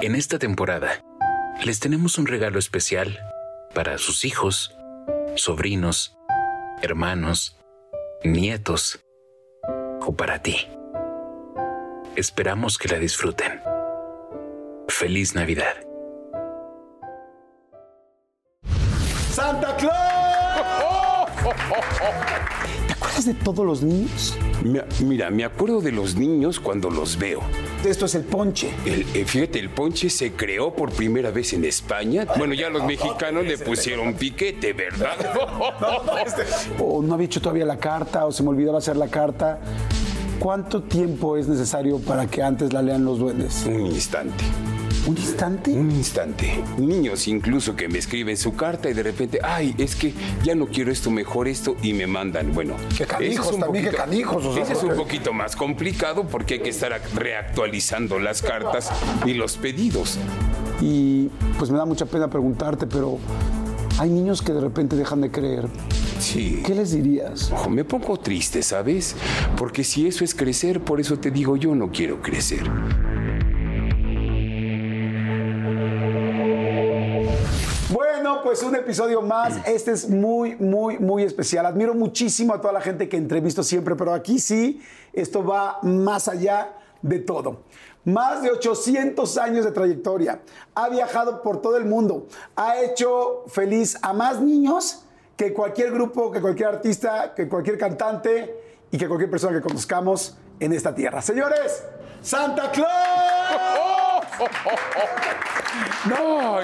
En esta temporada, les tenemos un regalo especial para sus hijos, sobrinos, hermanos, nietos o para ti. Esperamos que la disfruten. Feliz Navidad. ¡Santa Claus! ¿Te acuerdas de todos los niños? Mi- Mira, me acuerdo de los niños cuando los veo. Esto es el ponche. El, eh, fíjate, el ponche se creó por primera vez en España. Bueno, ya los mexicanos le pusieron piquete, ¿verdad? O no había hecho todavía la carta, o se me olvidaba hacer la carta. ¿Cuánto tiempo es necesario para que antes la lean los duendes? Un instante. ¿Un instante? Un instante. Niños incluso que me escriben su carta y de repente, ay, es que ya no quiero esto, mejor esto, y me mandan. Bueno, Qué canijos es también, qué canijos, o sea, ese es un poquito más complicado porque hay que estar ac- reactualizando las cartas y los pedidos. Y pues me da mucha pena preguntarte, pero hay niños que de repente dejan de creer. Sí. ¿Qué les dirías? Ojo, me pongo triste, ¿sabes? Porque si eso es crecer, por eso te digo, yo no quiero crecer. Pues un episodio más. Este es muy, muy, muy especial. Admiro muchísimo a toda la gente que entrevisto siempre, pero aquí sí, esto va más allá de todo. Más de 800 años de trayectoria. Ha viajado por todo el mundo. Ha hecho feliz a más niños que cualquier grupo, que cualquier artista, que cualquier cantante y que cualquier persona que conozcamos en esta tierra. Señores, Santa Claus. ¡No!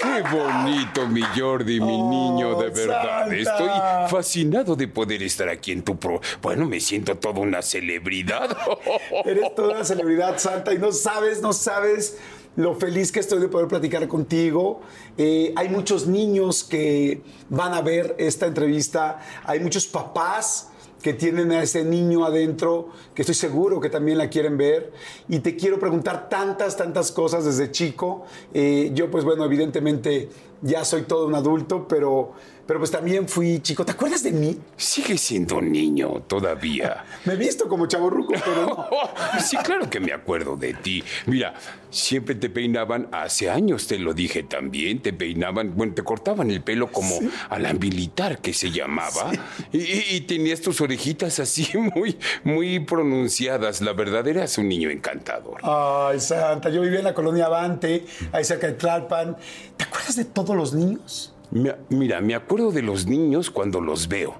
¡Qué bonito, mi Jordi, mi Oh, niño, de verdad! Santa. Estoy fascinado de poder estar aquí en tu pro. Bueno, me siento toda una celebridad. Eres toda una celebridad santa y no sabes, no sabes lo feliz que estoy de poder platicar contigo. Eh, hay muchos niños que van a ver esta entrevista, hay muchos papás que tienen a ese niño adentro, que estoy seguro que también la quieren ver. Y te quiero preguntar tantas, tantas cosas desde chico. Eh, yo, pues bueno, evidentemente ya soy todo un adulto, pero, pero pues también fui chico. ¿Te acuerdas de mí? Sigue siendo niño todavía. Me he visto como chavorruco, pero. Sí, claro que me acuerdo de ti. Mira, siempre te peinaban, hace años te lo dije también, te peinaban, bueno, te cortaban el pelo como a la militar que se llamaba. Y, y- y tenías tus orejitas así muy, muy pronunciadas. La verdad, eras un niño encantador. Ay, Santa, yo vivía en la colonia Avante, ahí cerca de Tlalpan. ¿Te acuerdas de todos los niños? Mira, me acuerdo de los niños cuando los veo.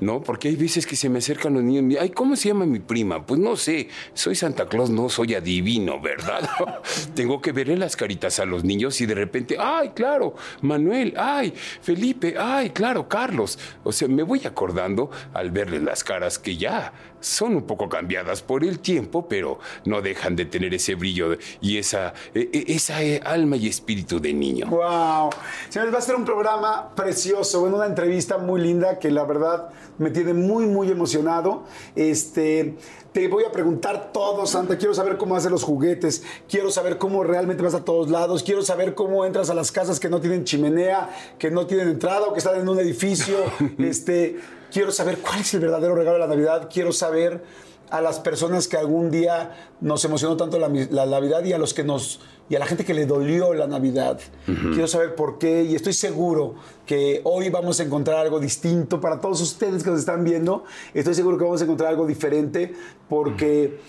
¿No? Porque hay veces que se me acercan los niños. y Ay, ¿cómo se llama mi prima? Pues no sé. Soy Santa Claus, no soy adivino, ¿verdad? Tengo que verle las caritas a los niños y de repente, ay, claro, Manuel, ay, Felipe, ay, claro, Carlos. O sea, me voy acordando al verles las caras que ya son un poco cambiadas por el tiempo, pero no dejan de tener ese brillo y esa, e- e- esa eh, alma y espíritu de niño. Wow. Señores, va a ser un programa precioso, bueno, una entrevista muy linda que la verdad me tiene muy, muy emocionado. Este, te voy a preguntar todo, Santa. Quiero saber cómo hacen los juguetes. Quiero saber cómo realmente vas a todos lados. Quiero saber cómo entras a las casas que no tienen chimenea, que no tienen entrada o que están en un edificio. este, quiero saber cuál es el verdadero regalo de la Navidad. Quiero saber a las personas que algún día nos emocionó tanto la, la Navidad y a los que nos y a la gente que le dolió la Navidad. Quiero saber por qué y estoy seguro que hoy vamos a encontrar algo distinto para todos ustedes que nos están viendo. Estoy seguro que vamos a encontrar algo diferente porque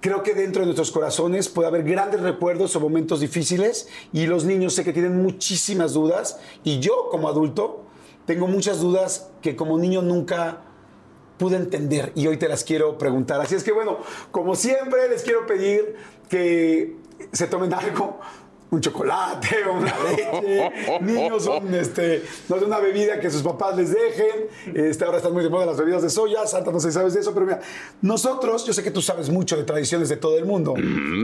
creo que dentro de nuestros corazones puede haber grandes recuerdos o momentos difíciles y los niños sé que tienen muchísimas dudas y yo como adulto tengo muchas dudas que como niño nunca pude entender y hoy te las quiero preguntar. Así es que bueno, como siempre les quiero pedir que se tomen algo. Un chocolate, una leche, niños, un, este, no sé, una bebida que sus papás les dejen. Este, ahora están muy de moda las bebidas de soya, Santa, no sé si sabes de eso, pero mira, nosotros, yo sé que tú sabes mucho de tradiciones de todo el mundo.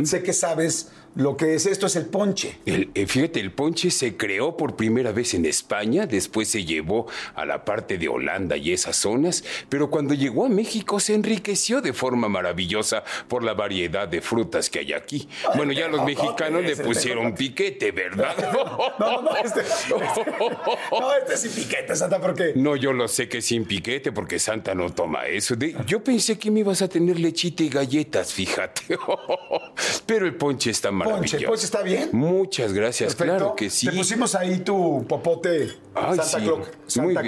Sé que sabes lo que es esto es el ponche. El, eh, fíjate, el ponche se creó por primera vez en España, después se llevó a la parte de Holanda y esas zonas, pero cuando llegó a México se enriqueció de forma maravillosa por la variedad de frutas que hay aquí. Bueno, ya los mexicanos le pusieron piquete, ¿verdad? No, no, este, este, no, este sin piquete, Santa, ¿por qué? No, yo lo sé que sin piquete, porque Santa no toma eso. De- yo pensé que me ibas a tener lechita y galletas, fíjate. Pero el ponche está maravilloso. Ponche, ¿el ponche está bien? Muchas gracias, Perfecto. claro que sí. Te pusimos ahí tu popote Ay, Santa, sí. Santa.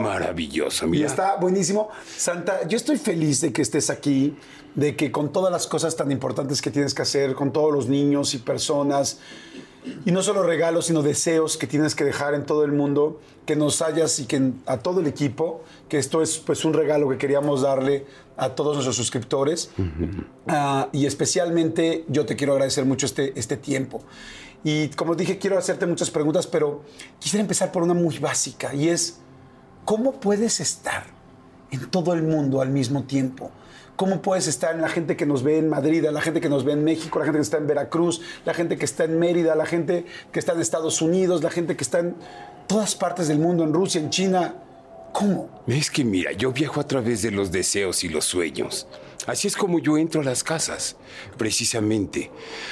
Maravilloso, Y mira. está buenísimo. Santa, yo estoy feliz de que estés aquí, de que con todas las cosas tan importantes que tienes que hacer, con todos los niños y personas, y no solo regalos, sino deseos que tienes que dejar en todo el mundo, que nos hayas y que a todo el equipo, que esto es pues un regalo que queríamos darle a todos nuestros suscriptores. Ah, y especialmente yo te quiero agradecer mucho este, este tiempo. Y como dije, quiero hacerte muchas preguntas, pero quisiera empezar por una muy básica y es, ¿cómo puedes estar en todo el mundo al mismo tiempo? ¿Cómo puedes estar en la gente que nos ve en Madrid, a la gente que nos ve en México, la gente que está en Veracruz, la gente que está en Mérida, la gente que está en Estados Unidos, la gente que está en todas partes del mundo, en Rusia, en China? ¿Cómo? Es que mira, yo viajo a través de los deseos y los sueños. Así es como yo entro a las casas, precisamente,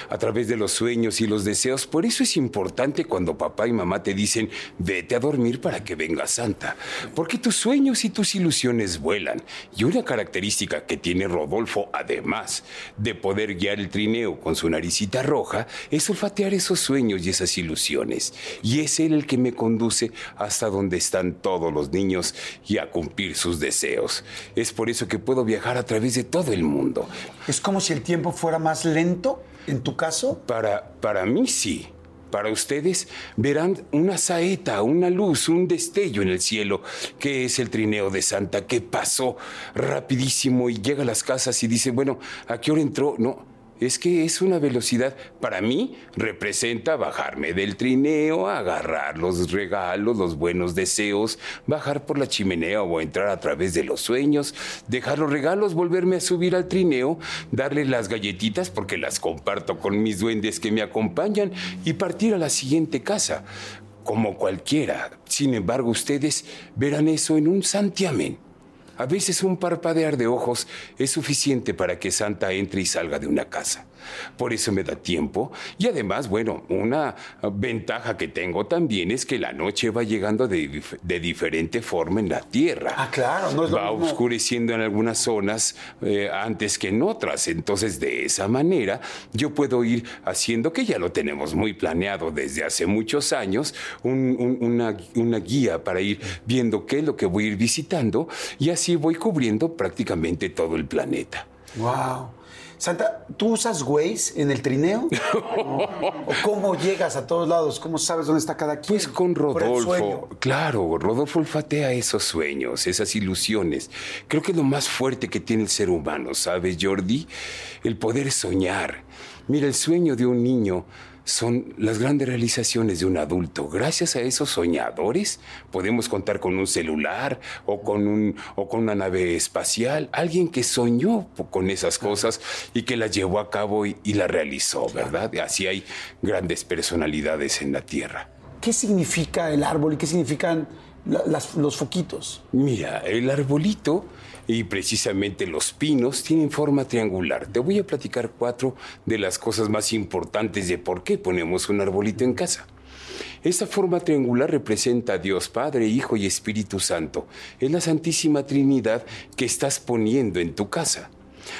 a través de los sueños y los deseos. Por eso es importante cuando papá y mamá te dicen, vete a dormir para que venga Santa, porque tus sueños y tus ilusiones vuelan. Y una característica que tiene Rodolfo, además de poder guiar el trineo con su naricita roja, es olfatear esos sueños y esas ilusiones. Y es él el que me conduce hasta donde están todos los niños y a cumplir sus deseos. Es por eso que puedo viajar a través de todo el mundo. ¿Es como si el tiempo fuera más lento en tu caso? Para, para mí sí. Para ustedes verán una saeta, una luz, un destello en el cielo, que es el trineo de Santa, que pasó rapidísimo y llega a las casas y dice, bueno, ¿a qué hora entró? No, es que es una velocidad, para mí representa bajarme del trineo, agarrar los regalos, los buenos deseos, bajar por la chimenea o entrar a través de los sueños, dejar los regalos, volverme a subir al trineo, darle las galletitas porque las comparto con mis duendes que me acompañan y partir a la siguiente casa, como cualquiera. Sin embargo, ustedes verán eso en un santiamén. A veces un parpadear de ojos es suficiente para que Santa entre y salga de una casa. Por eso me da tiempo. Y además, bueno, una ventaja que tengo también es que la noche va llegando de, dif- de diferente forma en la Tierra. Ah, claro, no es lo Va mismo. oscureciendo en algunas zonas eh, antes que en otras. Entonces, de esa manera, yo puedo ir haciendo, que ya lo tenemos muy planeado desde hace muchos años, un- un- una, una guía para ir viendo qué es lo que voy a ir visitando y así voy cubriendo prácticamente todo el planeta. Wow. Santa, ¿tú usas Waze en el trineo? ¿O cómo llegas a todos lados? ¿Cómo sabes dónde está cada quien? Pues con. Rodolfo, claro, Rodolfo olfatea esos sueños, esas ilusiones. Creo que es lo más fuerte que tiene el ser humano, ¿sabes, Jordi? El poder soñar. Mira, el sueño de un niño son las grandes realizaciones de un adulto. Gracias a esos soñadores podemos contar con un celular o con, un, o con una nave espacial. Alguien que soñó con esas cosas y que las llevó a cabo y, y las realizó, ¿verdad? Así hay grandes personalidades en la Tierra. ¿Qué significa el árbol y qué significan la- las- los foquitos? Mira, el arbolito y precisamente los pinos tienen forma triangular. Te voy a platicar cuatro de las cosas más importantes de por qué ponemos un arbolito en casa. Esta forma triangular representa a Dios Padre, Hijo y Espíritu Santo. Es la Santísima Trinidad que estás poniendo en tu casa.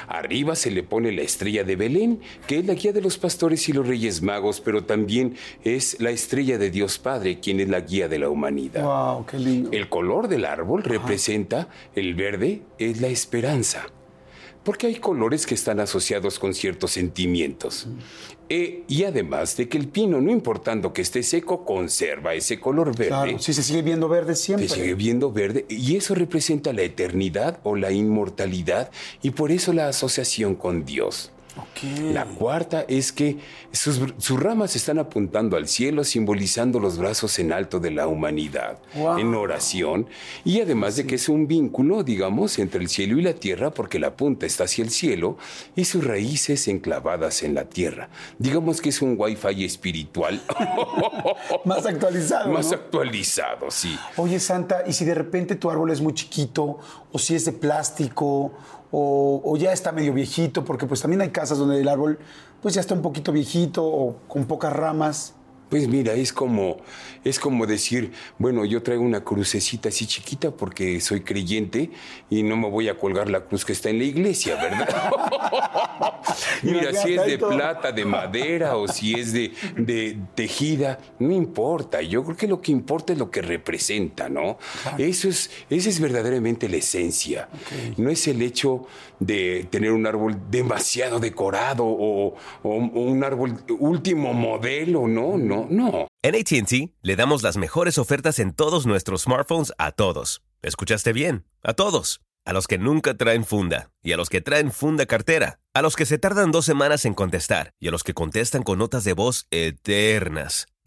Arriba se le pone la estrella de Belén, que es la guía de los pastores y los reyes magos, pero también es la estrella de Dios Padre, quien es la guía de la humanidad. Wow, qué lindo. El color del árbol representa, el verde es la esperanza, porque hay colores que están asociados con ciertos sentimientos. E- y además de que el pino, no importando que esté seco, conserva ese color verde. Claro, sí se sigue viendo verde siempre. Te sigue viendo verde y eso representa la eternidad o la inmortalidad y por eso la asociación con Dios. La cuarta es que sus, sus, ramas están apuntando al cielo, simbolizando los brazos en alto de la humanidad, en oración, y además de que es un vínculo, digamos, entre el cielo y la tierra, porque la punta está hacia el cielo y sus raíces enclavadas en la tierra. Digamos que es un wifi espiritual. Más actualizado. Más actualizado, sí. Oye, Santa, ¿y si de repente tu árbol es muy chiquito, o si es de plástico, o, ya está medio viejito, porque pues también hay casas donde el árbol pues ya está un poquito viejito o con pocas ramas. Pues mira, es como, es como decir, bueno, yo traigo una crucecita así chiquita porque soy creyente y no me voy a colgar la cruz que está en la iglesia, ¿verdad? mira, si es de plata, de madera o si es de, de, tejida, no importa. Yo creo que lo que importa es lo que representa, ¿no? Eso es, esa es verdaderamente la esencia. No es el hecho de tener un árbol demasiado decorado o, un árbol último modelo, no, no no, En ATT le damos las mejores ofertas en todos nuestros smartphones a todos. ¿Escuchaste bien? A todos. A los que nunca traen funda y a los que traen funda cartera. A los que se tardan dos semanas en contestar y a los que contestan con notas de voz eternas.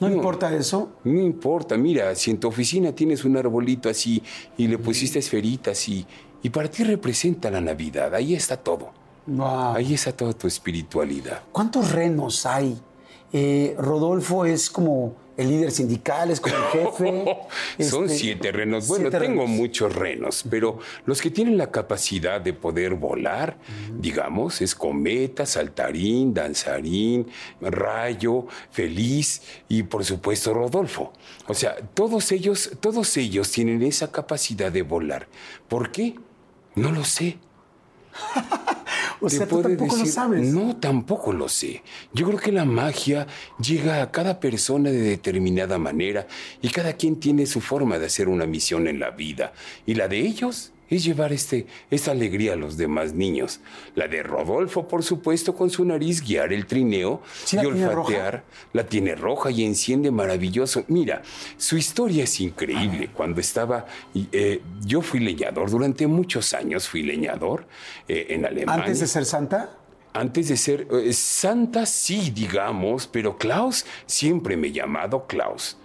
¿No, importa eso? No importa. Mira, si en tu oficina tienes un arbolito así y le pusiste esferitas y, y para ti representa la Navidad, ahí está todo. Ahí está toda tu espiritualidad. ¿Cuántos renos hay? Eh, Rodolfo es como el líder sindical, es como el jefe. Son este, siete renos. Bueno, tengo muchos renos, pero los que tienen la capacidad de poder volar, digamos, es cometa, saltarín, danzarín, rayo, feliz y por supuesto Rodolfo. O sea, todos ellos, todos ellos tienen esa capacidad de volar. ¿Por qué? No lo sé. o sea, tú tampoco lo sabes. No, tampoco lo sé. Yo creo que la magia llega a cada persona de determinada manera y cada quien tiene su forma de hacer una misión en la vida. Y la de ellos es llevar este, esta alegría a los demás niños. La de Rodolfo, por supuesto, con su nariz guiar el trineo y olfatear. La tiene roja y enciende maravilloso. Mira, su historia es increíble. Cuando estaba, eh, yo fui leñador, durante muchos años fui leñador eh, en Alemania. ¿Antes de ser santa? Antes de ser eh, santa, sí, digamos, pero Klaus siempre me he llamado Klaus.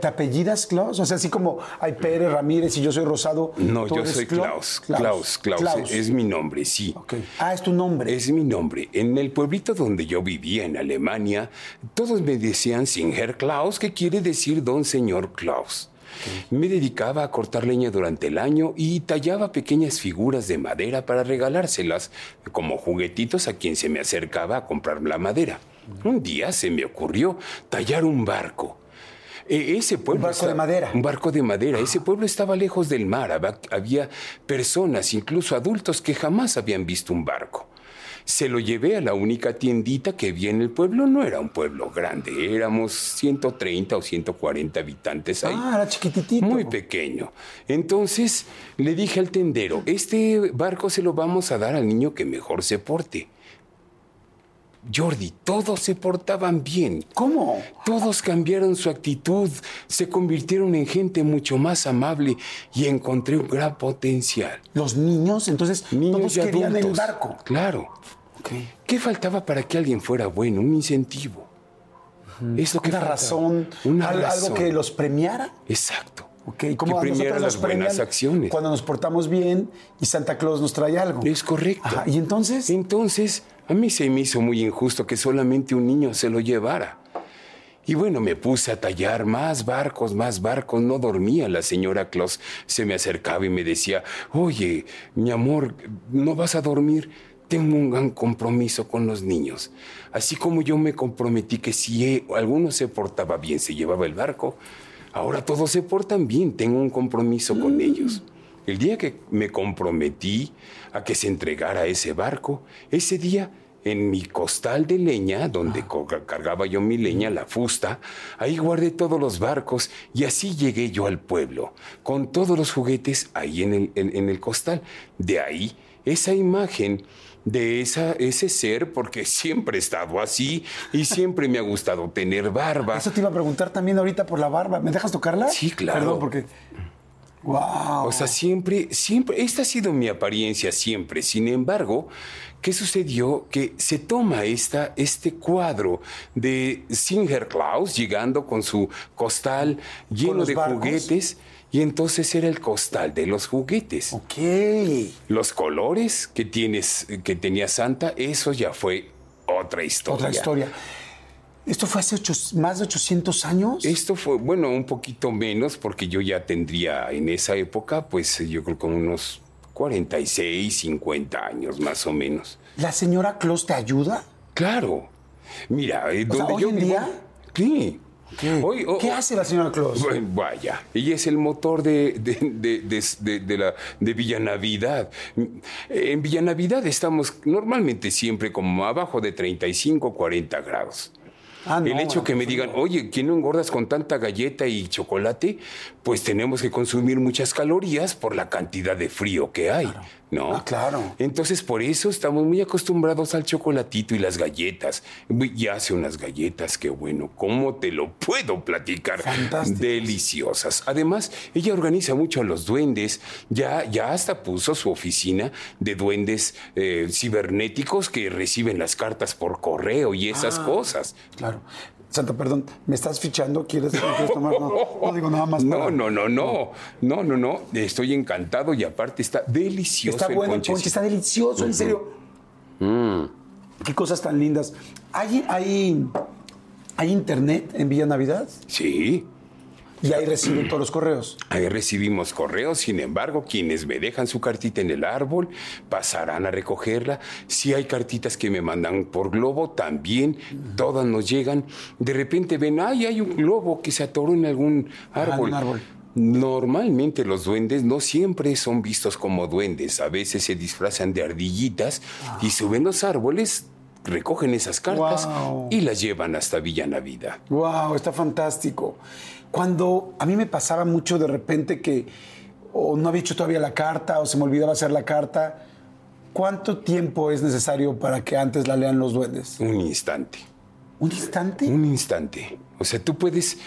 ¿Te, apellidas Klaus? O sea, así como hay Pérez, Ramírez y yo soy Rosado. No, yo soy Klaus. Klaus. Klaus. Es mi nombre, sí. Ah, es tu nombre. Es mi nombre. En el pueblito donde yo vivía, en Alemania, todos me decían Singer Klaus, que quiere decir don señor Klaus. Me dedicaba a cortar leña durante el año y tallaba pequeñas figuras de madera para regalárselas como juguetitos a quien se me acercaba a comprar la madera. Un día se me ocurrió tallar un barco ese pueblo un barco de madera. Un barco de madera. Ese pueblo estaba lejos del mar. Había personas, incluso adultos, que jamás habían visto un barco. Se lo llevé a la única tiendita que vi en el pueblo. No era un pueblo grande, éramos 130 o 140 habitantes ahí. Ah, era chiquititito. Muy pequeño. Entonces le dije al tendero, este barco se lo vamos a dar al niño que mejor se porte. Jordi, todos se portaban bien. ¿Cómo? Todos cambiaron su actitud, se convirtieron en gente mucho más amable y encontré un gran potencial. ¿Los niños? Entonces, niños todos querían el barco. Claro. ¿Qué faltaba para que alguien fuera bueno? Un incentivo. Es lo que una razón, una algo que los premiara. Exacto. Ok, como que premiara las buenas acciones. Cuando nos portamos bien y Santa Claus nos trae algo. Es correcto. Ajá, ¿Y entonces? Entonces, a mí se me hizo muy injusto que solamente un niño se lo llevara. Y bueno, me puse a tallar más barcos, más barcos. No dormía la señora Claus. Se me acercaba y me decía, oye, mi amor, ¿no vas a dormir? Tengo un gran compromiso con los niños. Así como yo me comprometí que si eh, alguno se portaba bien, se llevaba el barco, ahora todos se portan bien. Tengo un compromiso con ellos. El día que me comprometí a que se entregara ese barco, ese día en mi costal de leña, donde co- cargaba yo mi leña, la fusta, ahí guardé todos los barcos y así llegué yo al pueblo, con todos los juguetes ahí en el, en- en el costal. De ahí esa imagen de esa, ese ser, porque siempre he estado así y siempre me ha gustado tener barba. Eso te iba a preguntar también ahorita por la barba. ¿Me dejas tocarla? Sí, claro. Perdón, porque. ¡Wow! O sea, siempre, siempre, esta ha sido mi apariencia siempre. Sin embargo, ¿qué sucedió? Que se toma esta, este cuadro de Singer Klaus llegando con su costal lleno de barcos? juguetes y entonces era el costal de los juguetes. Ok. Los colores que tienes, que tenía Santa, eso ya fue otra historia. Otra historia. ¿Esto fue hace ocho- más de 800 años? Esto fue, bueno, un poquito menos, porque yo ya tendría en esa época, pues yo creo como unos 46, 50 años más o menos. ¿La señora Claus te ayuda? Claro. Mira, eh, O sea, donde ¿hoy yo en vivo- día? Sí. Hoy- o- ¿Qué hace la señora Claus? Bueno, Vaya, ella es el motor de, de, de- de- de- de la, de Villanavidad. En Villanavidad estamos normalmente siempre como abajo de 35, 40 grados. Ah, no, el hecho que me pues, digan, oye, ¿quién no engordas con tanta galleta y chocolate? Pues tenemos que consumir muchas calorías por la cantidad de frío que hay, ¿no? Ah, claro. Entonces, por eso estamos muy acostumbrados al chocolatito y las galletas. Y hace unas galletas que, bueno, ¿cómo te lo puedo platicar? Fantásticas. Deliciosas. Además, ella organiza mucho a los duendes. Ya, ya hasta puso su oficina de duendes eh, cibernéticos que reciben las cartas por correo y esas Ah. cosas. Claro. Santa, perdón, ¿me estás fichando? ¿Quieres, quieres tomar? No, no digo nada más. No, no, no, no. No, no, no. Estoy encantado y aparte está delicioso Está el bueno el ponche, está delicioso, en serio. Mm. Qué cosas tan lindas. ¿Hay, hay, ¿Hay internet en Villa Navidad? Sí. Y ahí reciben todos los correos. Ahí recibimos correos, sin embargo, quienes me dejan su cartita en el árbol pasarán a recogerla. Si hay cartitas que me mandan por globo, también todas nos llegan. De repente ven, ay, hay un globo que se atoró en algún árbol. un árbol. Normalmente los duendes no siempre son vistos como duendes, a veces se disfrazan de ardillitas y suben los árboles, recogen esas cartas y las llevan hasta Villa Navidad. Wow, está fantástico. Cuando a mí me pasaba mucho de repente que o no había hecho todavía la carta o se me olvidaba hacer la carta, ¿cuánto tiempo es necesario para que antes la lean los duendes? Un instante. ¿Un instante? Un instante. O sea, tú puedes...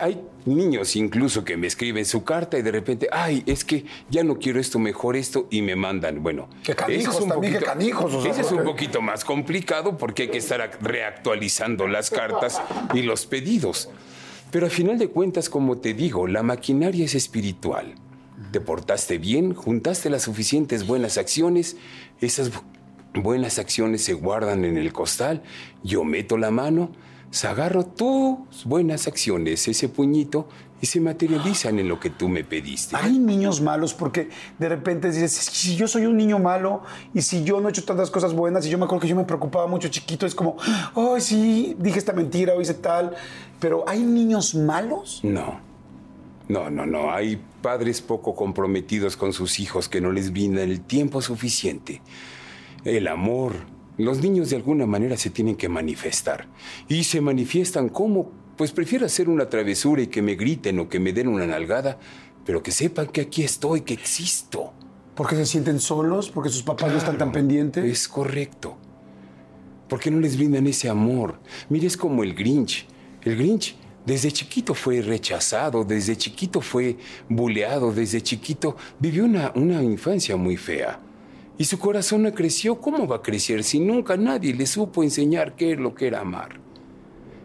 Hay, niños incluso que me escriben su carta y de repente, ay, es que ya no quiero esto, mejor esto, y me mandan. Bueno, Qué canijos eso es un también, qué canijos, o sea, ese es un poquito más complicado porque hay que estar ac- reactualizando las cartas y los pedidos. Pero a final de cuentas, como te digo, la maquinaria es espiritual. Te portaste bien, juntaste las suficientes buenas acciones, esas bu- buenas acciones se guardan en el costal, yo meto la mano, se agarro tus buenas acciones, ese puñito, y se materializan en lo que tú me pediste. Hay niños malos porque de repente dices, "Es que si yo soy un niño malo y si yo no he hecho tantas cosas buenas y yo me acuerdo que yo me preocupaba mucho chiquito, es como, ay, sí, dije esta mentira o hice tal, pero ¿hay niños malos? No. No, no, no. Hay padres poco comprometidos con sus hijos que no les brindan el tiempo suficiente. El amor. Los niños de alguna manera se tienen que manifestar. Y se manifiestan como, pues prefiero hacer una travesura y que me griten o que me den una nalgada, pero que sepan que aquí estoy, que existo. Porque se sienten solos, porque sus papás no están tan pendientes. Es correcto. ¿Por qué no les brindan ese amor? Mire, es como el Grinch. El Grinch desde chiquito fue rechazado, desde chiquito fue buleado, desde chiquito vivió una, una infancia muy fea. Y su corazón no creció. ¿Cómo va a crecer si nunca nadie le supo enseñar qué es lo que era amar?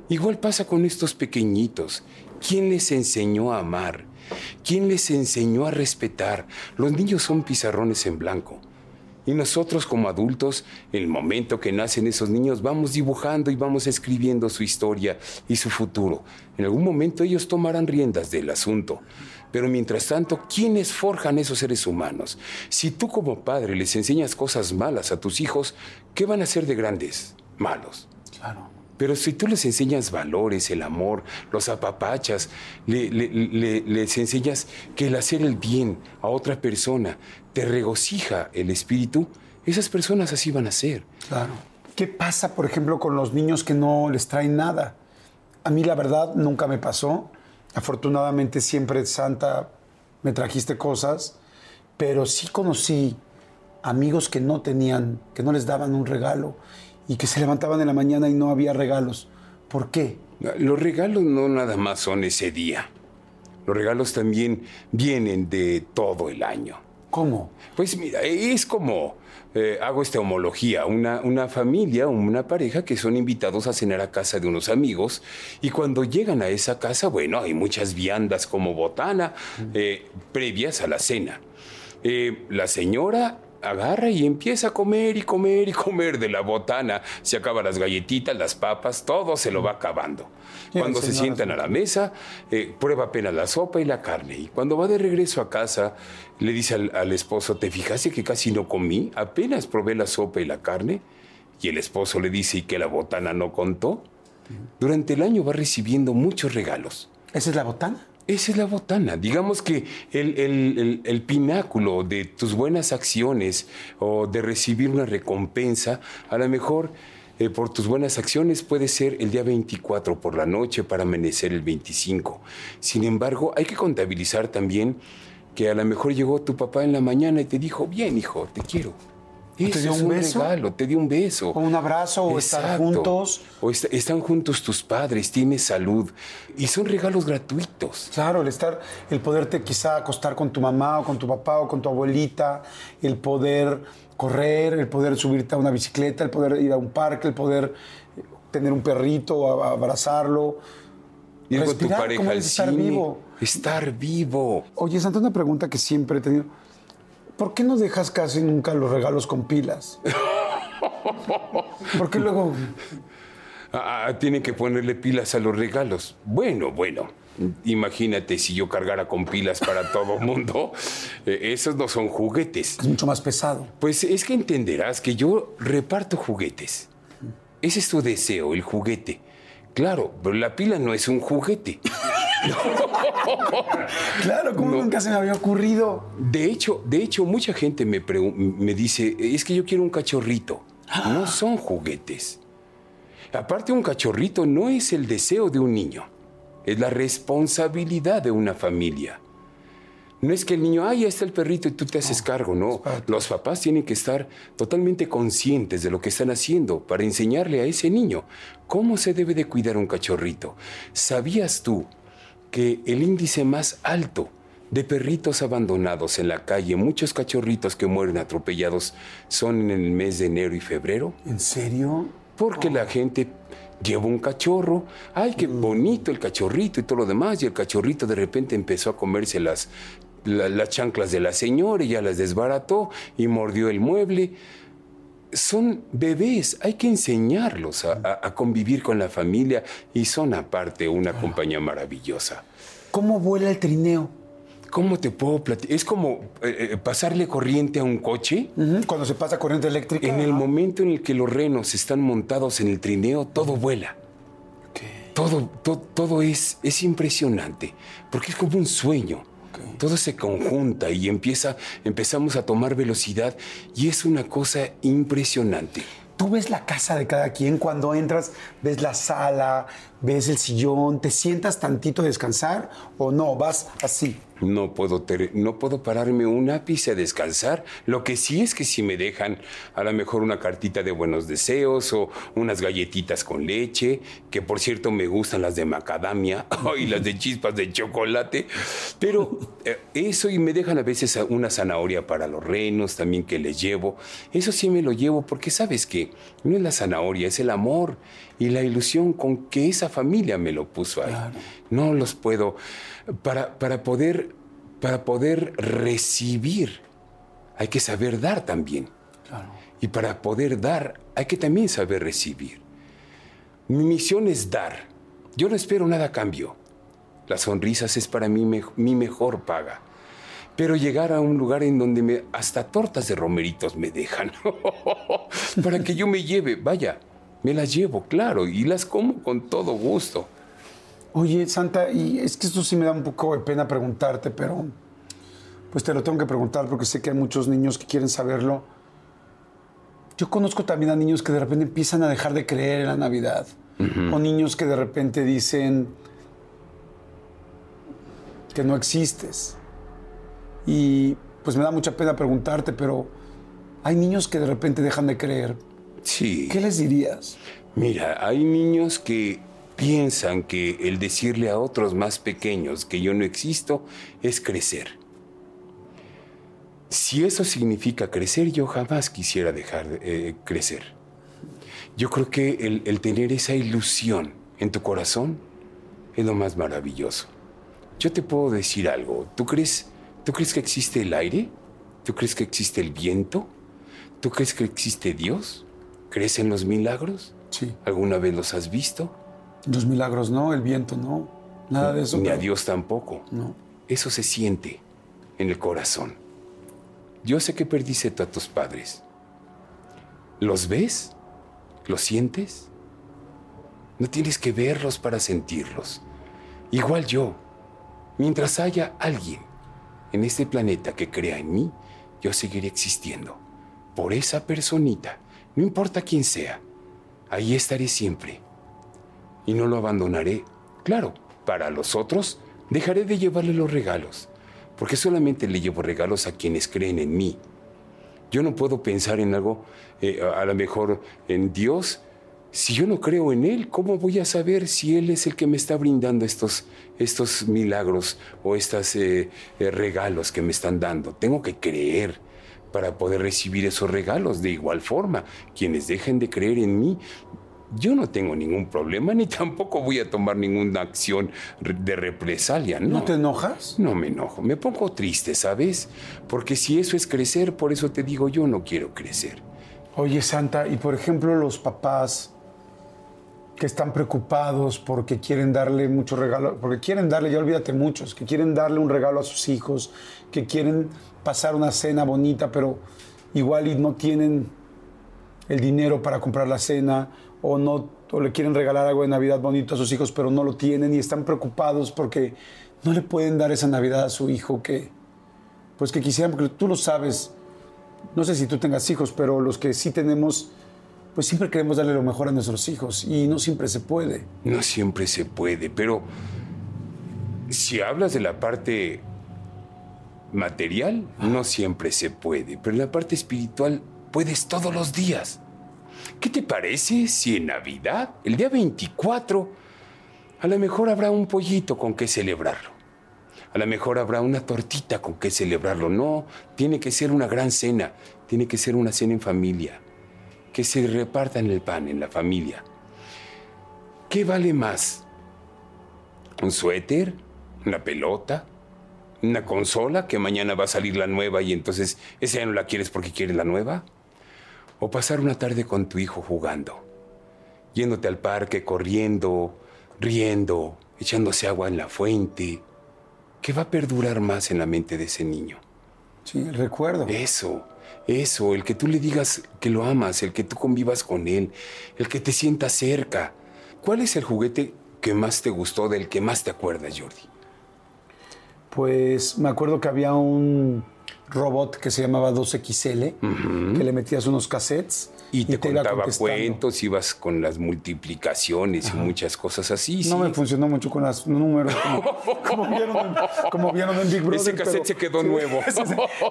Igual pasa con estos pequeñitos. ¿Quién les enseñó a amar? ¿Quién les enseñó a respetar? Los niños son pizarrones en blanco. Y nosotros como adultos, el momento que nacen esos niños, vamos dibujando y vamos escribiendo su historia y su futuro. En algún momento ellos tomarán riendas del asunto. Pero mientras tanto, ¿quiénes forjan esos seres humanos? Si tú como padre les enseñas cosas malas a tus hijos, ¿qué van a ser de grandes? Malos. Claro. Pero si tú les enseñas valores, el amor, los apapachas, les enseñas que el hacer el bien a otra persona te regocija el espíritu, esas personas así van a ser. Claro. ¿Qué pasa, por ejemplo, con los niños que no les traen nada? A mí la verdad nunca me pasó. Afortunadamente siempre, Santa, me trajiste cosas, pero sí conocí amigos que no tenían, que no les daban un regalo y que se levantaban en la mañana y no había regalos. ¿Por qué? Los regalos no nada más son ese día. Los regalos también vienen de todo el año. ¿Cómo? Pues mira, es como, eh, hago esta homología, una, una familia, una pareja que son invitados a cenar a casa de unos amigos y cuando llegan a esa casa, bueno, hay muchas viandas como botana eh, previas a la cena. Eh, la señora agarra y empieza a comer y comer y comer de la botana. Se acaban las galletitas, las papas, todo se lo va acabando. Cuando se sientan a la mesa, eh, prueba apenas la sopa y la carne. Y cuando va de regreso a casa, le dice al, al esposo, ¿te fijaste que casi no comí? Apenas probé la sopa y la carne. Y el esposo le dice, ¿y que la botana no contó? Durante el año va recibiendo muchos regalos. ¿Esa es la botana? Esa es la botana. Digamos que el, el- el- pináculo de tus buenas acciones o de recibir una recompensa, a lo mejor eh, por tus buenas acciones puede ser el día 24 por la noche para amanecer el 25. Sin embargo, hay que contabilizar también que a lo mejor llegó tu papá en la mañana y te dijo, bien hijo, te quiero. ¿Y te Eso dio un un regalo, te dio un beso. O un abrazo, o estar juntos. O est- están juntos tus padres, tienes salud. Y son regalos gratuitos. Claro, el estar, el poderte quizá acostar con tu mamá o con tu papá o con tu abuelita, el poder correr, el poder subirte a una bicicleta, el poder ir a un parque, el poder eh, tener un perrito, abrazarlo. Ir con tu pareja ¿cómo al es estar cine. vivo? Estar vivo. Oye, Santa, una pregunta que siempre he tenido. ¿Por qué no dejas casi nunca los regalos con pilas? Porque luego Ah, ah, tiene que ponerle pilas a los regalos. Bueno, bueno. Imagínate si yo cargara con pilas para todo mundo. Eh, esos no son juguetes. es mucho más pesado. Pues es que entenderás que yo reparto juguetes. Ese es tu deseo, el juguete. Claro, pero la pila no es un juguete. Claro, como No. nunca se me había ocurrido. De hecho, de hecho, mucha gente me, me dice, es que yo quiero un cachorrito. No son juguetes. Aparte, un cachorrito no es el deseo de un niño, es la responsabilidad de una familia. No es que el niño, ay, ya está el perrito y tú te haces cargo, no. Los papás tienen que estar totalmente conscientes de lo que están haciendo para enseñarle a ese niño cómo se debe de cuidar un cachorrito. ¿Sabías tú que el índice más alto de perritos abandonados en la calle, muchos cachorritos que mueren atropellados, son en el mes de enero y febrero? ¿En serio? Porque la gente lleva un cachorro, ay, qué bonito el cachorrito y todo lo demás, y el cachorrito de repente empezó a comerse las, la- las chanclas de la señora y ya las desbarató y mordió el mueble. Son bebés, hay que enseñarlos a, a- a convivir con la familia y son aparte una compañía maravillosa. ¿Cómo vuela el trineo? ¿Cómo te puedo platicar? Es como eh, eh, pasarle corriente a un coche. Cuando se pasa corriente eléctrica. En el momento en el que los renos están montados en el trineo, todo vuela. Todo, to- todo, es, es impresionante, porque es como un sueño. Todo se conjunta y empieza, empezamos a tomar velocidad y es una cosa impresionante. Tú ves la casa de cada quien cuando entras, ves la sala, ves el sillón, te sientas tantito a descansar o no, vas así. No puedo, no puedo pararme un ápice a descansar. Lo que sí es que si me dejan a lo mejor una cartita de buenos deseos o unas galletitas con leche, que por cierto me gustan las de macadamia y las de chispas de chocolate. Pero eh, eso y me dejan a veces una zanahoria para los renos también que les llevo. Eso sí me lo llevo porque sabes que no es la zanahoria, es el amor y la ilusión con que esa familia me lo puso ahí. No los puedo. Para, para, poder, para poder recibir, hay que saber dar también. Y para poder dar, hay que también saber recibir. Mi misión es dar. Yo no espero nada a cambio. Las sonrisas es para mí mi mejor paga. Pero llegar a un lugar en donde me, hasta tortas de romeritos me dejan. para que yo me lleve, vaya, me las llevo, claro, y las como con todo gusto. Oye, Santa, y es que esto sí me da un poco de pena preguntarte, pero pues te lo tengo que preguntar porque sé que hay muchos niños que quieren saberlo. Yo conozco también a niños que de repente empiezan a dejar de creer en la Navidad. O niños que de repente dicen que no existes. Y pues me da mucha pena preguntarte, pero hay niños que de repente dejan de creer Sí. ¿Qué les dirías? Mira, hay niños que piensan que el decirle a otros más pequeños que yo no existo es crecer. Si eso significa crecer, yo jamás quisiera dejar de eh, crecer. Yo creo que el, el tener esa ilusión en tu corazón es lo más maravilloso. Yo te puedo decir algo. ¿Tú crees, ¿Tú crees que existe el aire? ¿Tú crees que existe el viento? ¿Tú crees que existe Dios? ¿Crees en los milagros? Sí. ¿Alguna vez los has visto? Los milagros no, el viento no, nada de eso. Ni a Dios tampoco. No. Eso se siente en el corazón. Yo sé que perdiste a tus padres. ¿Los ves? ¿Los sientes? No tienes que verlos para sentirlos. Igual yo. Mientras haya alguien en este planeta que crea en mí, yo seguiré existiendo. Por esa personita no importa quién sea, ahí estaré siempre. Y no lo abandonaré. Claro, para los otros, dejaré de llevarle los regalos, porque solamente le llevo regalos a quienes creen en mí. Yo no puedo pensar en algo, eh, a lo mejor en Dios, si yo no creo en Él, ¿cómo voy a saber si Él es el que me está brindando estos, estos milagros o estos eh, eh, regalos que me están dando? Tengo que creer para poder recibir esos regalos. De igual forma, quienes dejen de creer en mí, yo no tengo ningún problema ni tampoco voy a tomar ninguna acción de represalia, ¿no? ¿No te enojas? No me enojo, me pongo triste, ¿sabes? Porque si eso es crecer, por eso te digo, yo no quiero crecer. Oye, Santa, y por ejemplo los papás que están preocupados porque quieren darle mucho regalo, porque quieren darle, ya olvídate muchos, que quieren darle un regalo a sus hijos, que quieren pasar una cena bonita, pero igual no tienen el dinero para comprar la cena o no o le quieren regalar algo de Navidad bonito a sus hijos, pero no lo tienen y están preocupados porque no le pueden dar esa Navidad a su hijo que pues que quisieran, porque tú lo sabes. No sé si tú tengas hijos, pero los que sí tenemos pues siempre queremos darle lo mejor a nuestros hijos y no siempre se puede. No siempre se puede, pero si hablas de la parte material, no siempre se puede, pero en la parte espiritual puedes todos los días. ¿Qué te parece si en Navidad, el día 24, a lo mejor habrá un pollito con que celebrarlo? A lo mejor habrá una tortita con que celebrarlo. No, tiene que ser una gran cena, tiene que ser una cena en familia, que se repartan el pan en la familia. ¿Qué vale más? ¿Un suéter? ¿Una pelota? Una consola que mañana va a salir la nueva y entonces ese ya no la quieres porque quieres la nueva. O pasar una tarde con tu hijo jugando, yéndote al parque, corriendo, riendo, echándose agua en la fuente. ¿Qué va a perdurar más en la mente de ese niño? Sí, el recuerdo. Eso, eso, el que tú le digas que lo amas, el que tú convivas con él, el que te sientas cerca. ¿Cuál es el juguete que más te gustó, del que más te acuerdas, Jordi? Pues me acuerdo que había un robot que se llamaba 2XL, que le metías unos cassettes. Y te, contaba cuentos, ibas con las multiplicaciones y muchas cosas así. No me funcionó mucho con los números, como, vieron, en, Big Brother. Ese cassette se quedó nuevo. Ese,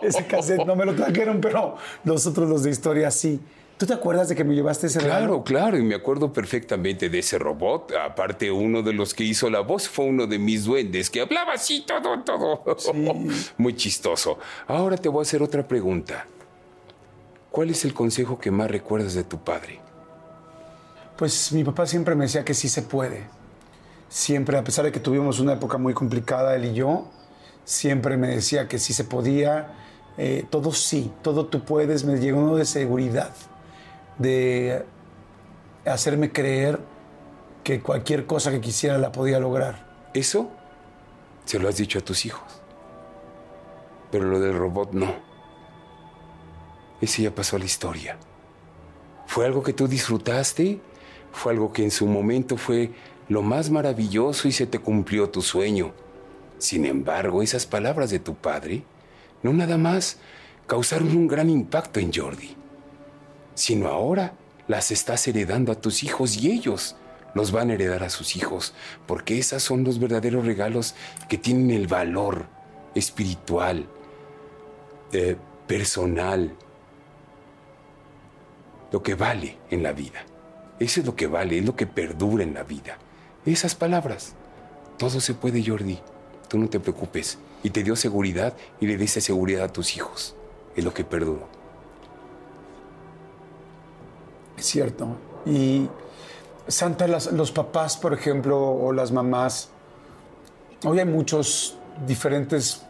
ese, cassette no me lo trajeron, pero los otros, los de historia, sí. ¿Tú te acuerdas de que me llevaste ese claro, regalo? Claro, claro, y me acuerdo perfectamente de ese robot. Aparte, uno de los que hizo la voz fue uno de mis duendes, que hablaba así todo, todo. Muy chistoso. Ahora te voy a hacer otra pregunta. ¿Cuál es el consejo que más recuerdas de tu padre? Pues mi papá siempre me decía que sí se puede. siempre, a pesar de que tuvimos una época muy complicada, él y yo, siempre me decía que sí se podía, eh, todo sí, todo tú puedes, me llegó de seguridad, de hacerme creer que cualquier cosa que quisiera la podía lograr. Eso se lo has dicho a tus hijos. Pero lo del robot no. Ese ya pasó a la historia. Fue algo que tú disfrutaste, fue algo que en su momento fue lo más maravilloso y se te cumplió tu sueño. Sin embargo, esas palabras de tu padre no nada más causaron un gran impacto en Jordi, sino ahora las estás heredando a tus hijos y ellos los van a heredar a sus hijos, porque esos son los verdaderos regalos que tienen el valor espiritual, eh, personal, lo que vale en la vida. Eso es lo que vale, es lo que perdura en la vida. Esas palabras. Todo se puede, Jordi. Tú no te preocupes. Y te dio seguridad y le diste seguridad a tus hijos. Es lo que perduró. Es cierto. Y Santa, los papás, por ejemplo, o las mamás, hoy hay muchos diferentes,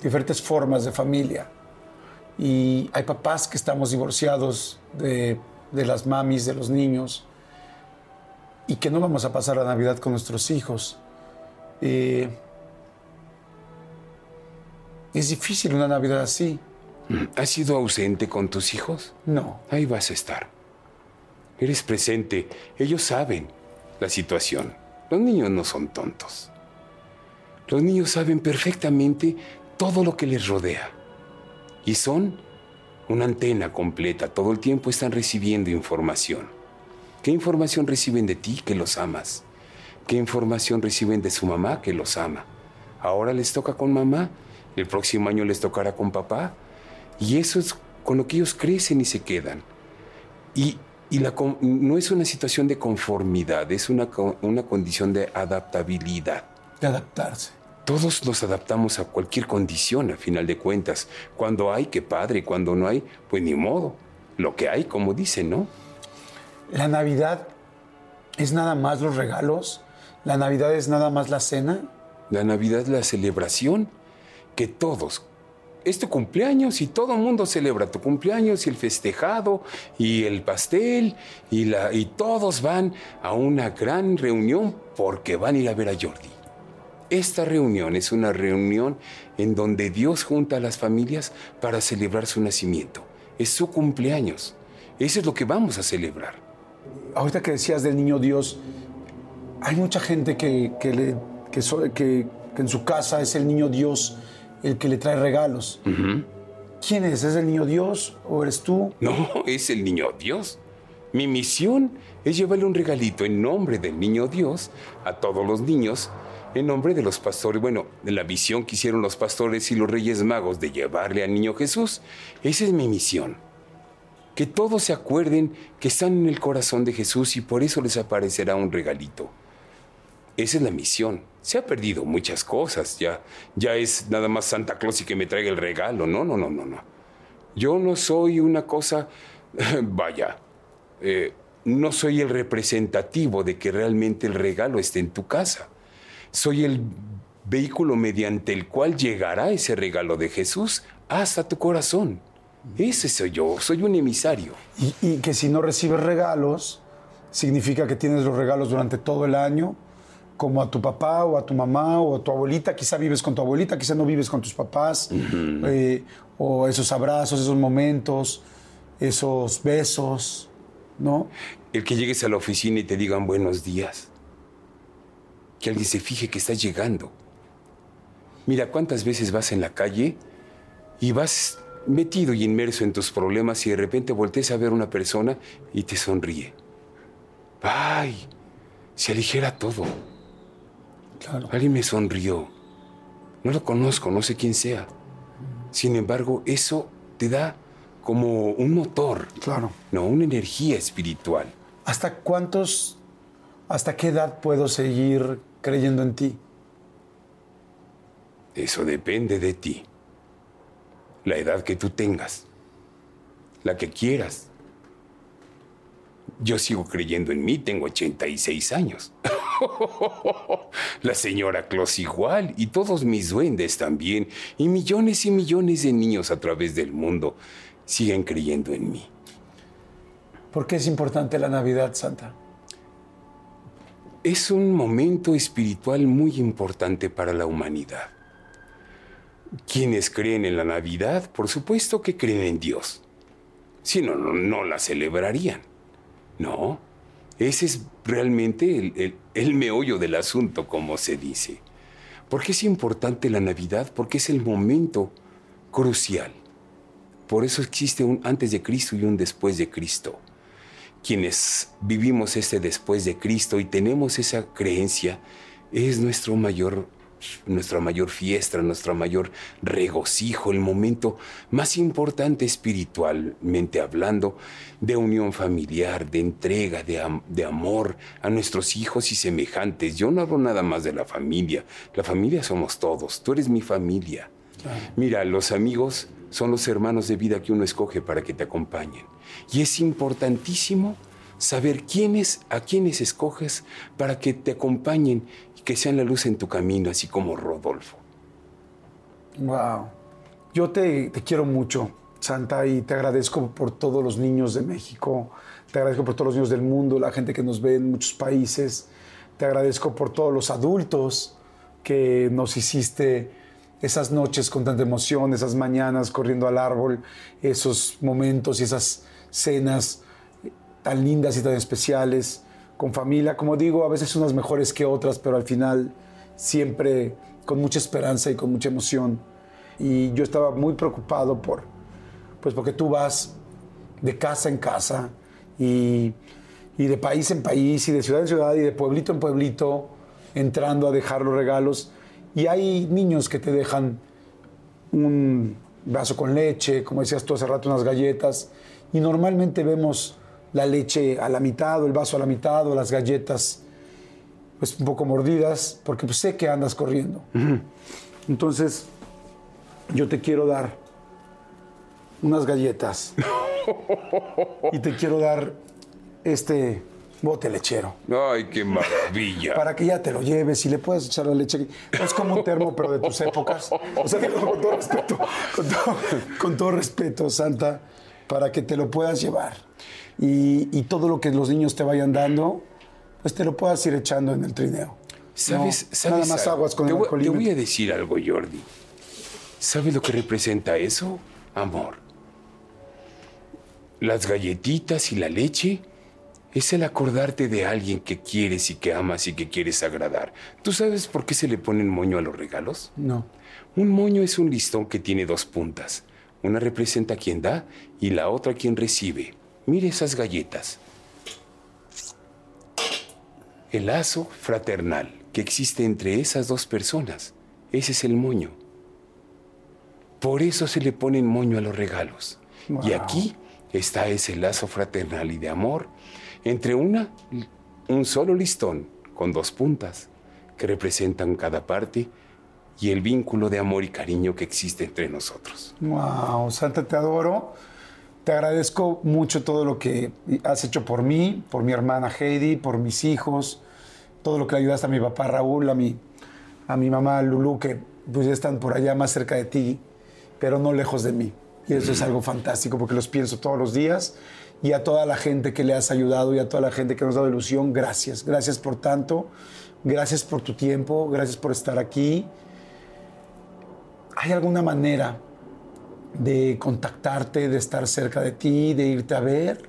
diferentes formas de familia. Y hay papás que estamos divorciados de, las mamis, de los niños, y que no vamos a pasar la Navidad con nuestros hijos. Eh, es difícil una Navidad así. ¿Has sido ausente con tus hijos? No. Ahí vas a estar. Eres presente. Ellos saben la situación. Los niños no son tontos. Los niños saben perfectamente todo lo que les rodea. Y son una antena completa. Todo el tiempo están recibiendo información. ¿Qué información reciben de ti que los amas? ¿Qué información reciben de su mamá que los ama? Ahora les toca con mamá, el próximo año les tocará con papá. Y eso es con lo que ellos crecen y se quedan. Y y la, no es una situación de conformidad, es una, una condición de adaptabilidad. De adaptarse. Todos nos adaptamos a cualquier condición, a final de cuentas. Cuando hay, qué padre, cuando no hay, pues ni modo. Lo que hay, como dicen, ¿no? La Navidad es nada más los regalos. La Navidad es nada más la cena. La Navidad es la celebración que todos, es tu cumpleaños y todo el mundo celebra tu cumpleaños y el festejado y el pastel y, la, y todos van a una gran reunión porque van a ir a ver a Jordi. Esta reunión es una reunión en donde Dios junta a las familias para celebrar su nacimiento. Es su cumpleaños. Eso es lo que vamos a celebrar. Ahorita que decías del niño Dios, hay mucha gente que, que, que en su casa es el niño Dios el que le trae regalos. ¿Quién es? ¿Es el niño Dios o eres tú? No, es el niño Dios. Mi misión es llevarle un regalito en nombre del niño Dios a todos los niños, en nombre de los pastores. Bueno, de la visión que hicieron los pastores y los reyes magos de llevarle al niño Jesús. Esa es mi misión. Que todos se acuerden que están en el corazón de Jesús y por eso les aparecerá un regalito. Esa es la misión. Se ha perdido muchas cosas. Ya, ya es nada más Santa Claus y que me traiga el regalo. No, no, no, no, no. Yo no soy una cosa, vaya, eh, no soy el representativo de que realmente el regalo esté en tu casa. Soy el vehículo mediante el cual llegará ese regalo de Jesús hasta tu corazón. Ese soy yo, soy un emisario. Y, y que si no recibes regalos, significa que tienes los regalos durante todo el año como a tu papá o a tu mamá o a tu abuelita, quizá vives con tu abuelita, quizá no vives con tus papás, eh, o esos abrazos, esos momentos, esos besos, ¿no? El que llegues a la oficina y te digan buenos días, que alguien se fije que estás llegando. Mira cuántas veces vas en la calle y vas metido y inmerso en tus problemas y de repente volteas a ver a una persona y te sonríe. ¡Ay! Se aligera todo. Alguien me sonrió. No lo conozco, no sé quién sea. Sin embargo, eso te da como un motor. Claro. No, una energía espiritual. ¿Hasta cuántos, hasta qué edad puedo seguir creyendo en ti? Eso depende de ti. La edad que tú tengas. La que quieras. Yo sigo creyendo en mí, tengo 86 años. La señora Claus igual y todos mis duendes también y millones y millones de niños a través del mundo siguen creyendo en mí. ¿Por qué es importante la Navidad, Santa? Es un momento espiritual muy importante para la humanidad. Quienes creen en la Navidad, por supuesto que creen en Dios. Si no, no, no la celebrarían. No, ese es realmente el, meollo del asunto, como se dice. ¿Por qué es importante la Navidad? Porque es el momento crucial. Por eso existe un antes de Cristo y un después de Cristo. Quienes vivimos este después de Cristo y tenemos esa creencia, es nuestro mayor nuestra mayor fiesta, nuestra mayor regocijo, el momento más importante espiritualmente hablando, de unión familiar, de entrega, de, de, amor a nuestros hijos y semejantes. Yo no hablo nada más de la familia, la familia somos todos, tú eres mi familia. Mira, los amigos son los hermanos de vida que uno escoge para que te acompañen. Y es importantísimo saber quiénes, a quiénes escoges para que te acompañen que sean la luz en tu camino, así como Rodolfo. Wow. Yo te, quiero mucho, Santa, y te agradezco por todos los niños de México, te agradezco por todos los niños del mundo, la gente que nos ve en muchos países, te agradezco por todos los adultos que nos hiciste esas noches con tanta emoción, esas mañanas corriendo al árbol, esos momentos y esas cenas tan lindas y tan especiales con familia, como digo, a veces unas mejores que otras, pero al final siempre con mucha esperanza y con mucha emoción. Y yo estaba muy preocupado por, pues porque tú vas de casa en casa y, y de país en país y de ciudad en ciudad y de pueblito en pueblito entrando a dejar los regalos. Y hay niños que te dejan un vaso con leche, como decías tú hace rato, unas galletas. Y normalmente vemos la leche a la mitad o el vaso a la mitad o las galletas pues un poco mordidas porque pues, sé que andas corriendo. Entonces yo te quiero dar unas galletas y te quiero dar este bote lechero. Ay, qué maravilla. Para que ya te lo lleves y le puedas echar la leche. Es como un termo, pero de tus épocas. O sea, con todo respeto, con todo respeto, Santa, para que te lo puedas llevar y, todo lo que los niños te vayan dando, pues te lo puedas ir echando en el trineo. ¿Sabes? nada más aguas con te el Te voy a decir algo, Jordi. ¿Sabes lo que representa eso? Amor. Las galletitas y la leche es el acordarte de alguien que quieres y que amas y que quieres agradar. ¿Tú sabes por qué se le ponen moño a los regalos? No. Un moño es un listón que tiene dos puntas. Una representa a quien da y la otra a quien recibe. Mire esas galletas. El lazo fraternal que existe entre esas dos personas, ese es el moño. Por eso se le ponen moño a los regalos. Y aquí está ese lazo fraternal y de amor entre una, un solo listón con dos puntas que representan cada parte y el vínculo de amor y cariño que existe entre nosotros. Wow, Santa, te adoro. Te agradezco mucho todo lo que has hecho por mí, por mi hermana Heidi, por mis hijos, todo lo que le ayudaste a mi papá Raúl, a mi, a mi mamá Lulu, que pues ya están por allá más cerca de ti, pero no lejos de mí. Y eso es algo fantástico porque los pienso todos los días. Y a toda la gente que le has ayudado y a toda la gente que nos ha dado ilusión, gracias. Gracias por tanto. Gracias por tu tiempo. Gracias por estar aquí. ¿Hay alguna manera de contactarte, de estar cerca de ti, de irte a ver?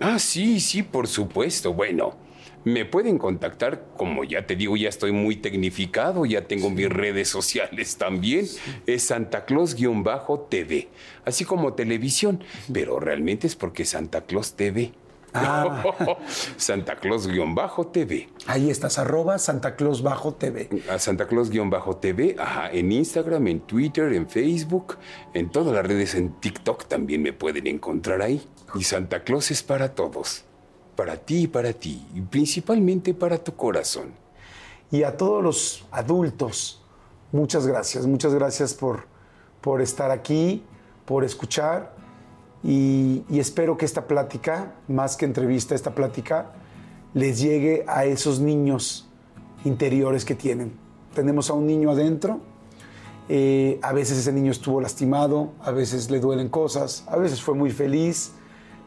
Ah, sí, sí, por supuesto. Bueno, me pueden contactar, como ya te digo, ya estoy muy tecnificado, ya tengo mis redes sociales también. Es Santa Claus-TV, así como televisión, pero realmente es porque Santa Claus TV. Ah. Santa Claus-TV. Ahí estás, arroba Santa Claus-TV. A Santa Claus-TV, ajá, en Instagram, en Twitter, en Facebook, en todas las redes, en TikTok también me pueden encontrar ahí. Y Santa Claus es para todos, para ti y para ti, y principalmente para tu corazón. Y a todos los adultos, muchas gracias, muchas gracias por, por estar aquí, por escuchar y, espero que esta plática, más que entrevista, esta plática les llegue a esos niños interiores que tienen. Tenemos a un niño adentro, eh, a veces ese niño estuvo lastimado, a veces le duelen cosas, a veces fue muy feliz,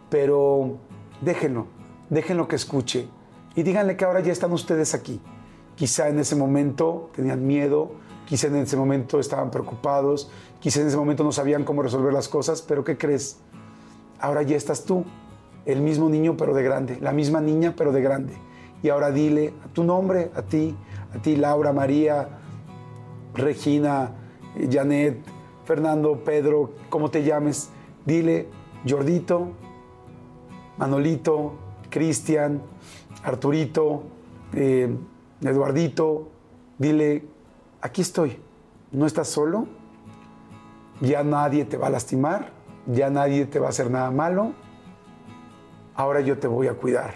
pero déjenlo, déjenlo que escuche y díganle que ahora ya están ustedes aquí. Quizá en ese momento tenían miedo, quizá en ese momento estaban preocupados, quizá en ese momento no sabían cómo resolver las cosas, pero ¿qué crees? Ahora ya estás tú, el mismo niño pero de grande, la misma niña pero de grande. Y ahora dile a tu nombre, a ti, a ti Laura, María, Regina, Janet, Fernando, Pedro, como te llames, dile Jordito, Manolito, Cristian, Arturito, eh, Eduardito, dile, aquí estoy, no estás solo, ya nadie te va a lastimar, ya nadie te va a hacer nada malo, ahora yo te voy a cuidar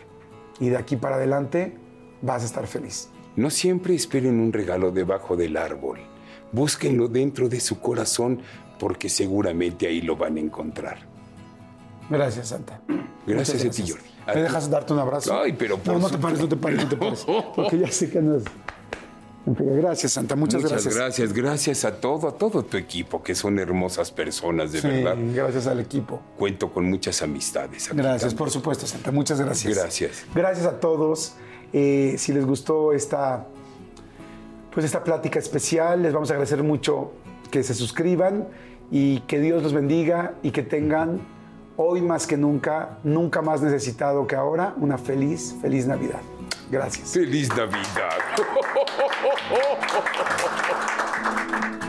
y de aquí para adelante vas a estar feliz. No siempre esperen un regalo debajo del árbol. Búsquenlo dentro de su corazón porque seguramente ahí lo van a encontrar. Gracias, Santa. Gracias, a ti, Jordi. ¿Me dejas darte un abrazo? Ay, pero por No, no te pares, no te pares, no te pares. Porque ya sé que no es... Gracias, Santa. Muchas, Muchas gracias. gracias, gracias a todo, a todo tu equipo, que son hermosas personas, de Sí, verdad. gracias al equipo. Cuento con muchas amistades. aquí Gracias, también. por supuesto, Santa. Muchas gracias. Gracias. Gracias a todos. Eh, si les gustó esta, pues esta plática especial, les vamos a agradecer mucho que se suscriban y que Dios los bendiga y que tengan hoy más que nunca, nunca más necesitado que ahora, una feliz, feliz Navidad. Gracias. ¡Feliz Navidad!